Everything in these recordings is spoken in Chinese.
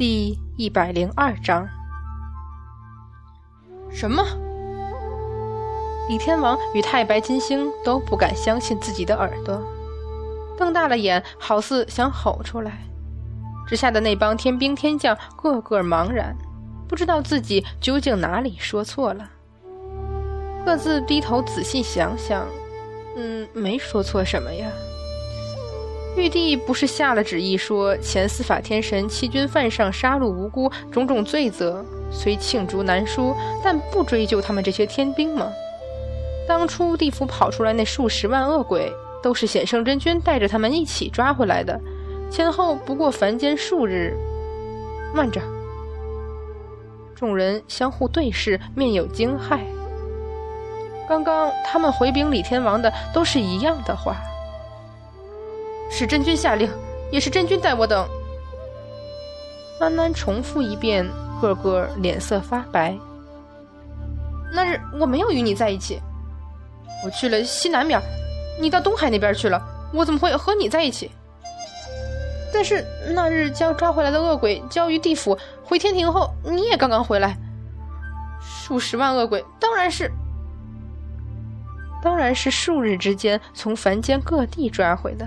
第一百零二章。什么？李天王与太白金星都不敢相信自己的耳朵，瞪大了眼，好似想吼出来。之下的那帮天兵天将个个茫然，不知道自己究竟哪里说错了，各自低头仔细想想，嗯，没说错什么呀。玉帝不是下了旨意说，前司法天神欺君犯上、杀戮无辜，种种罪责虽罄竹难书，但不追究他们这些天兵吗？当初地府跑出来那数十万恶鬼，都是显圣真君带着他们一起抓回来的，前后不过凡间数日。慢着！众人相互对视，面有惊骇。刚刚他们回禀李天王的都是一样的话。是真君下令，也是真君待我等。安安重复一遍，个个脸色发白。那日我没有与你在一起，我去了西南面，你到东海那边去了，我怎么会和你在一起？但是那日将抓回来的恶鬼交于地府，回天庭后，你也刚刚回来。数十万恶鬼，当然是，当然是数日之间从凡间各地抓回的。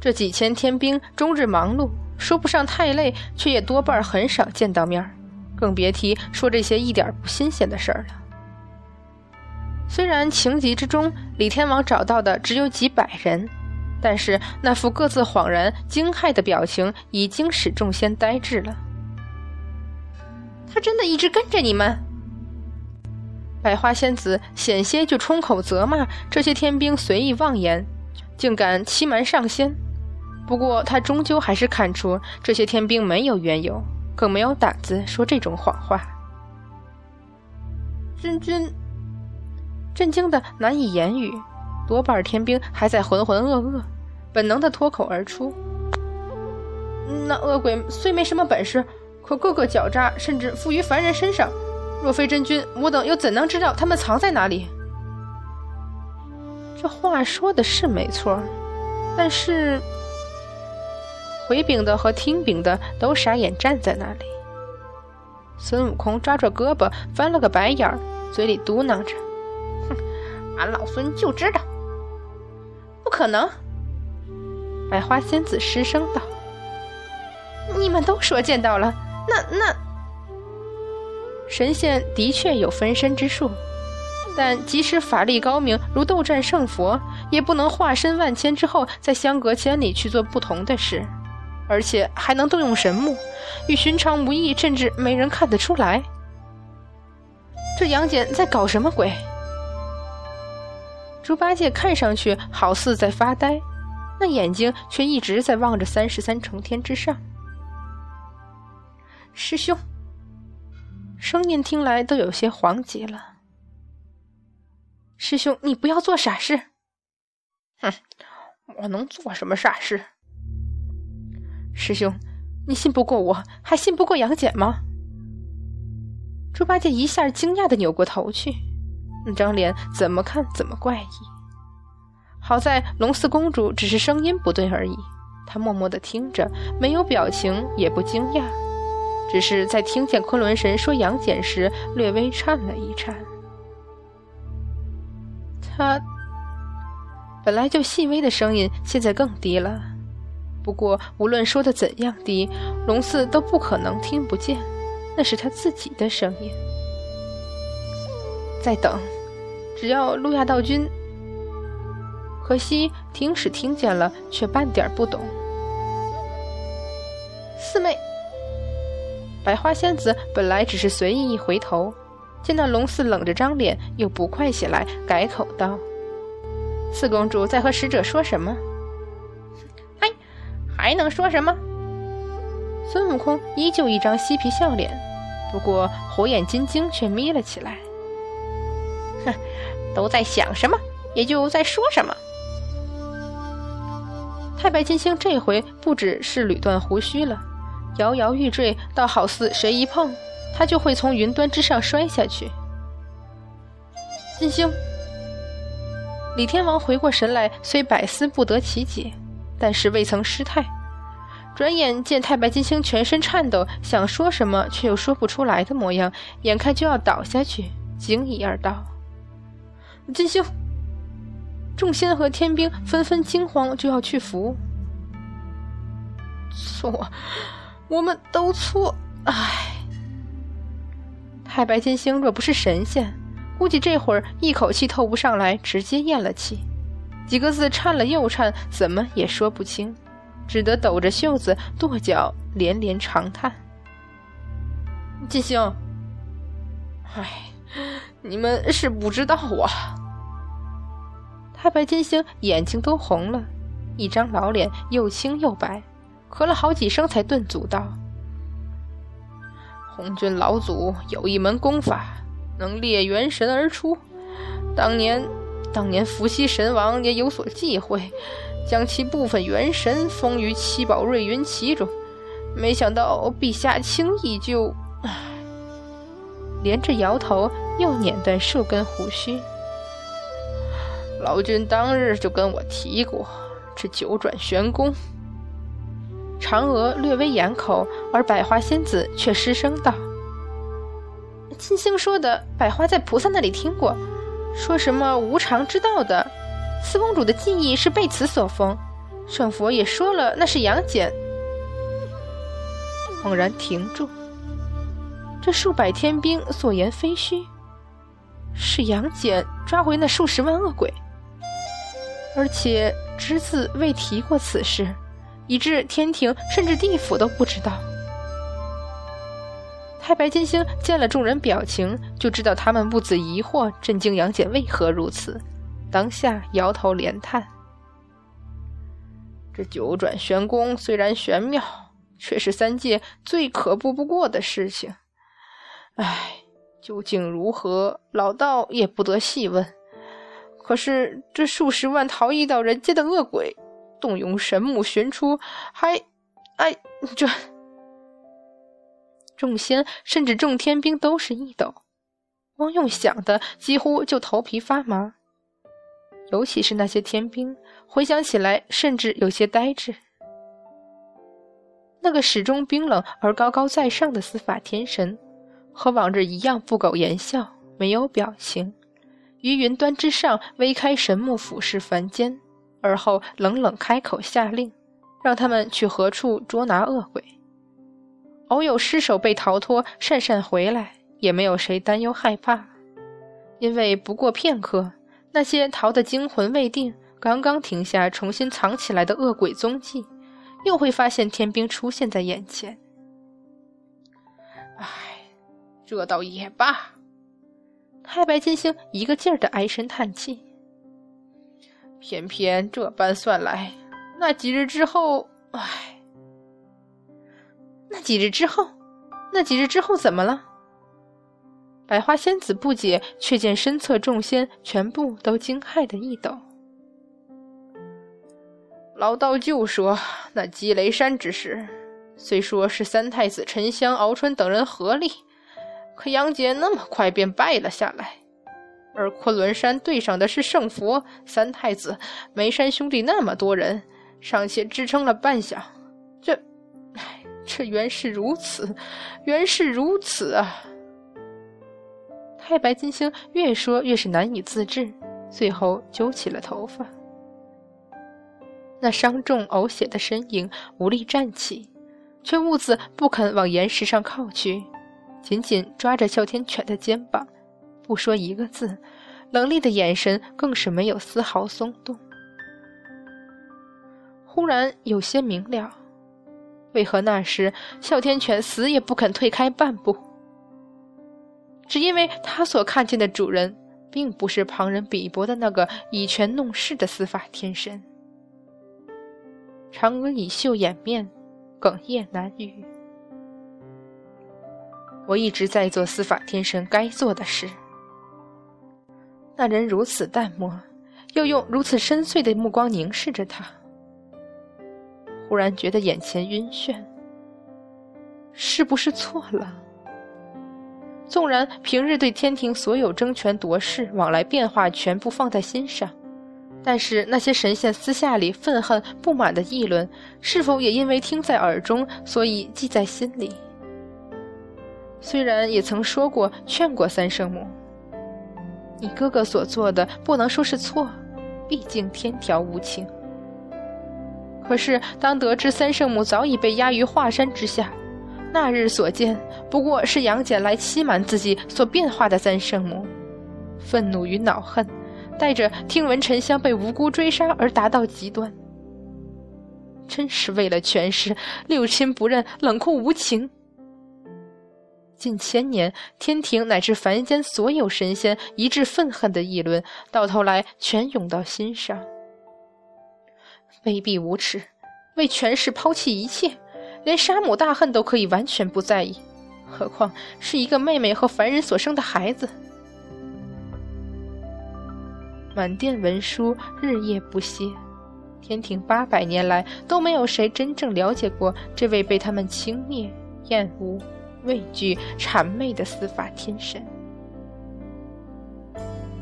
这几千天兵终日忙碌，说不上太累，却也多半很少见到面更别提说这些一点不新鲜的事儿了。虽然情急之中，李天王找到的只有几百人，但是那副各自恍然、惊骇的表情，已经使众仙呆滞了。他真的一直跟着你们？百花仙子险些就冲口责骂这些天兵随意妄言，竟敢欺瞒上仙。不过，他终究还是看出这些天兵没有缘由，更没有胆子说这种谎话。真君震惊的难以言语，多半天兵还在浑浑噩噩，本能的脱口而出：“那恶鬼虽没什么本事，可个个狡诈，甚至附于凡人身上。若非真君，我等又怎能知道他们藏在哪里？”这话说的是没错，但是……回禀的和听禀的都傻眼站在那里。孙悟空抓着胳膊翻了个白眼儿，嘴里嘟囔着：“哼，俺老孙就知道，不可能。”百花仙子失声道：“你们都说见到了，那那神仙的确有分身之术，但即使法力高明如斗战胜佛，也不能化身万千之后再相隔千里去做不同的事。”而且还能动用神木，与寻常无异，甚至没人看得出来。这杨戬在搞什么鬼？猪八戒看上去好似在发呆，那眼睛却一直在望着三十三重天之上。师兄，声音听来都有些黄急了。师兄，你不要做傻事。哼，我能做什么傻事？师兄，你信不过我，还信不过杨戬吗？猪八戒一下惊讶的扭过头去，那张脸怎么看怎么怪异。好在龙四公主只是声音不对而已，她默默的听着，没有表情，也不惊讶，只是在听见昆仑神说杨戬时，略微颤了一颤。他本来就细微的声音，现在更低了。不过，无论说的怎样低，龙四都不可能听不见，那是他自己的声音。在等，只要路亚道君。可惜听使听见了，却半点不懂。四妹，百花仙子本来只是随意一回头，见那龙四冷着张脸，又不快起来，改口道：“四公主在和使者说什么？”还能说什么？孙悟空依旧一张嬉皮笑脸，不过火眼金睛却眯了起来。哼，都在想什么，也就在说什么。太白金星这回不只是捋断胡须了，摇摇欲坠，倒好似谁一碰他就会从云端之上摔下去。金星，李天王回过神来，虽百思不得其解。但是未曾失态，转眼见太白金星全身颤抖，想说什么却又说不出来的模样，眼看就要倒下去，惊疑而道：“金星！”众仙和天兵纷纷惊慌，就要去扶。错，我们都错。唉，太白金星若不是神仙，估计这会儿一口气透不上来，直接咽了气，几个字颤了又颤，怎么也说不清，只得抖着袖子跺脚，连连长叹：“金星，唉，你们是不知道啊。”太白金星眼睛都红了，一张老脸又青又白，咳了好几声才顿足道：“红军老祖有一门功法，能列元神而出。当年，当年伏羲神王也有所忌讳，将其部分元神封于七宝瑞云旗中。没想到陛下轻易就……连着摇头，又捻断数根胡须。”老君当日就跟我提过这九转玄功。嫦娥略微掩口，而百花仙子却失声道：“金星说的，百花在菩萨那里听过，说什么无常之道的，四公主的记忆是被此所封。圣佛也说了，那是杨戬。”猛然停住，这数百天兵所言非虚，是杨戬抓回那数十万恶鬼。而且只字未提过此事，以致天庭甚至地府都不知道。太白金星见了众人表情，就知道他们不止疑惑，震惊杨戬为何如此，当下摇头连叹：“这九转玄功虽然玄妙，却是三界最可怖不过的事情。唉，究竟如何，老道也不得细问。”可是这数十万逃逸到人间的恶鬼，动用神木寻出，还……哎，这众仙甚至众天兵都是一抖，光用想的几乎就头皮发麻。尤其是那些天兵，回想起来甚至有些呆滞。那个始终冰冷而高高在上的司法天神，和往日一样不苟言笑，没有表情。于云端之上微开神目，俯视凡间，而后冷冷开口下令，让他们去何处捉拿恶鬼。偶有尸首被逃脱，讪讪回来，也没有谁担忧害怕，因为不过片刻，那些逃得惊魂未定、刚刚停下重新藏起来的恶鬼踪迹，又会发现天兵出现在眼前。唉，这倒也罢。太白金星一个劲儿的唉声叹气，偏偏这般算来，那几日之后，唉，那几日之后，那几日之后怎么了？百花仙子不解，却见身侧众仙全部都惊骇的一抖。老道就说那积雷山之事，虽说是三太子沉香、敖春等人合力。可杨戬那么快便败了下来，而昆仑山对上的是圣佛、三太子、梅山兄弟那么多人，尚且支撑了半晌。这，这原是如此，原是如此啊！太白金星越说越是难以自制，最后揪起了头发。那伤重呕血的身影无力站起，却兀自不肯往岩石上靠去。紧紧抓着哮天犬的肩膀，不说一个字，冷厉的眼神更是没有丝毫松动。忽然有些明了，为何那时哮天犬死也不肯退开半步？只因为他所看见的主人，并不是旁人比搏的那个以权弄势的司法天神。嫦娥以袖掩面，哽咽难语。我一直在做司法天神该做的事。那人如此淡漠，又用如此深邃的目光凝视着他，忽然觉得眼前晕眩。是不是错了？纵然平日对天庭所有争权夺势、往来变化全部放在心上，但是那些神仙私下里愤恨不满的议论，是否也因为听在耳中，所以记在心里？虽然也曾说过劝过三圣母，你哥哥所做的不能说是错，毕竟天条无情。可是当得知三圣母早已被压于华山之下，那日所见不过是杨戬来欺瞒自己所变化的三圣母，愤怒与恼恨。带着听闻沉香被无辜追杀而达到极端，真是为了权势，六亲不认，冷酷无情。近千年，天庭乃至凡间所有神仙一致愤恨的议论，到头来全涌到心上。卑鄙无耻，为权势抛弃一切，连杀母大恨都可以完全不在意，何况是一个妹妹和凡人所生的孩子。满殿文书日夜不歇，天庭八百年来都没有谁真正了解过这位被他们轻蔑、厌恶、畏惧、谄媚的司法天神。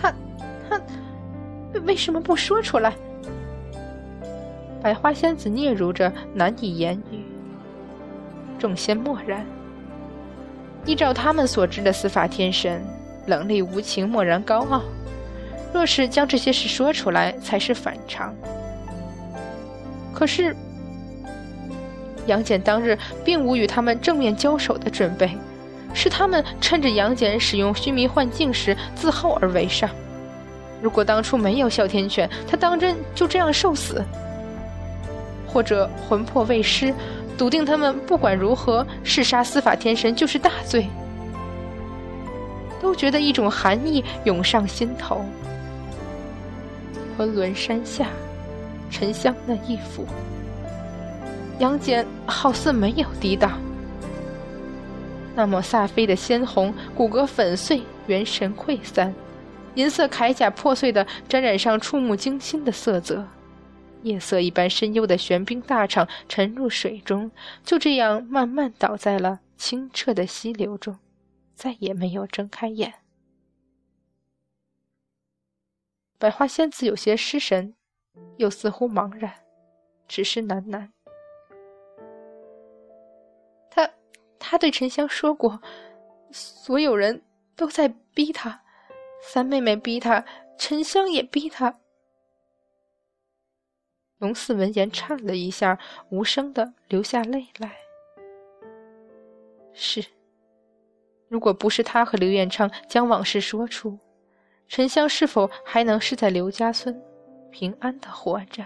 他，他为什么不说出来？百花仙子嗫嚅着，难以言语。众仙默然。依照他们所知的司法天神，冷厉无情，漠然高傲。若是将这些事说出来，才是反常。可是，杨戬当日并无与他们正面交手的准备，是他们趁着杨戬使用须弥幻境时自后而为上。如果当初没有哮天犬，他当真就这样受死？或者魂魄未失，笃定他们不管如何弑杀司法天神就是大罪？都觉得一种寒意涌上心头。昆仑山下，沉香那一幅，杨戬好似没有抵挡。那抹飒飞的鲜红，骨骼粉碎，元神溃散，银色铠甲破碎的沾染上触目惊心的色泽，夜色一般深幽的玄冰大场沉入水中，就这样慢慢倒在了清澈的溪流中，再也没有睁开眼。百花仙子有些失神，又似乎茫然，只是喃喃：“他，他对沉香说过，所有人都在逼他，三妹妹逼他，沉香也逼他。”龙四闻言颤了一下，无声的流下泪来。是，如果不是他和刘彦昌将往事说出。沉香是否还能是在刘家村平安的活着？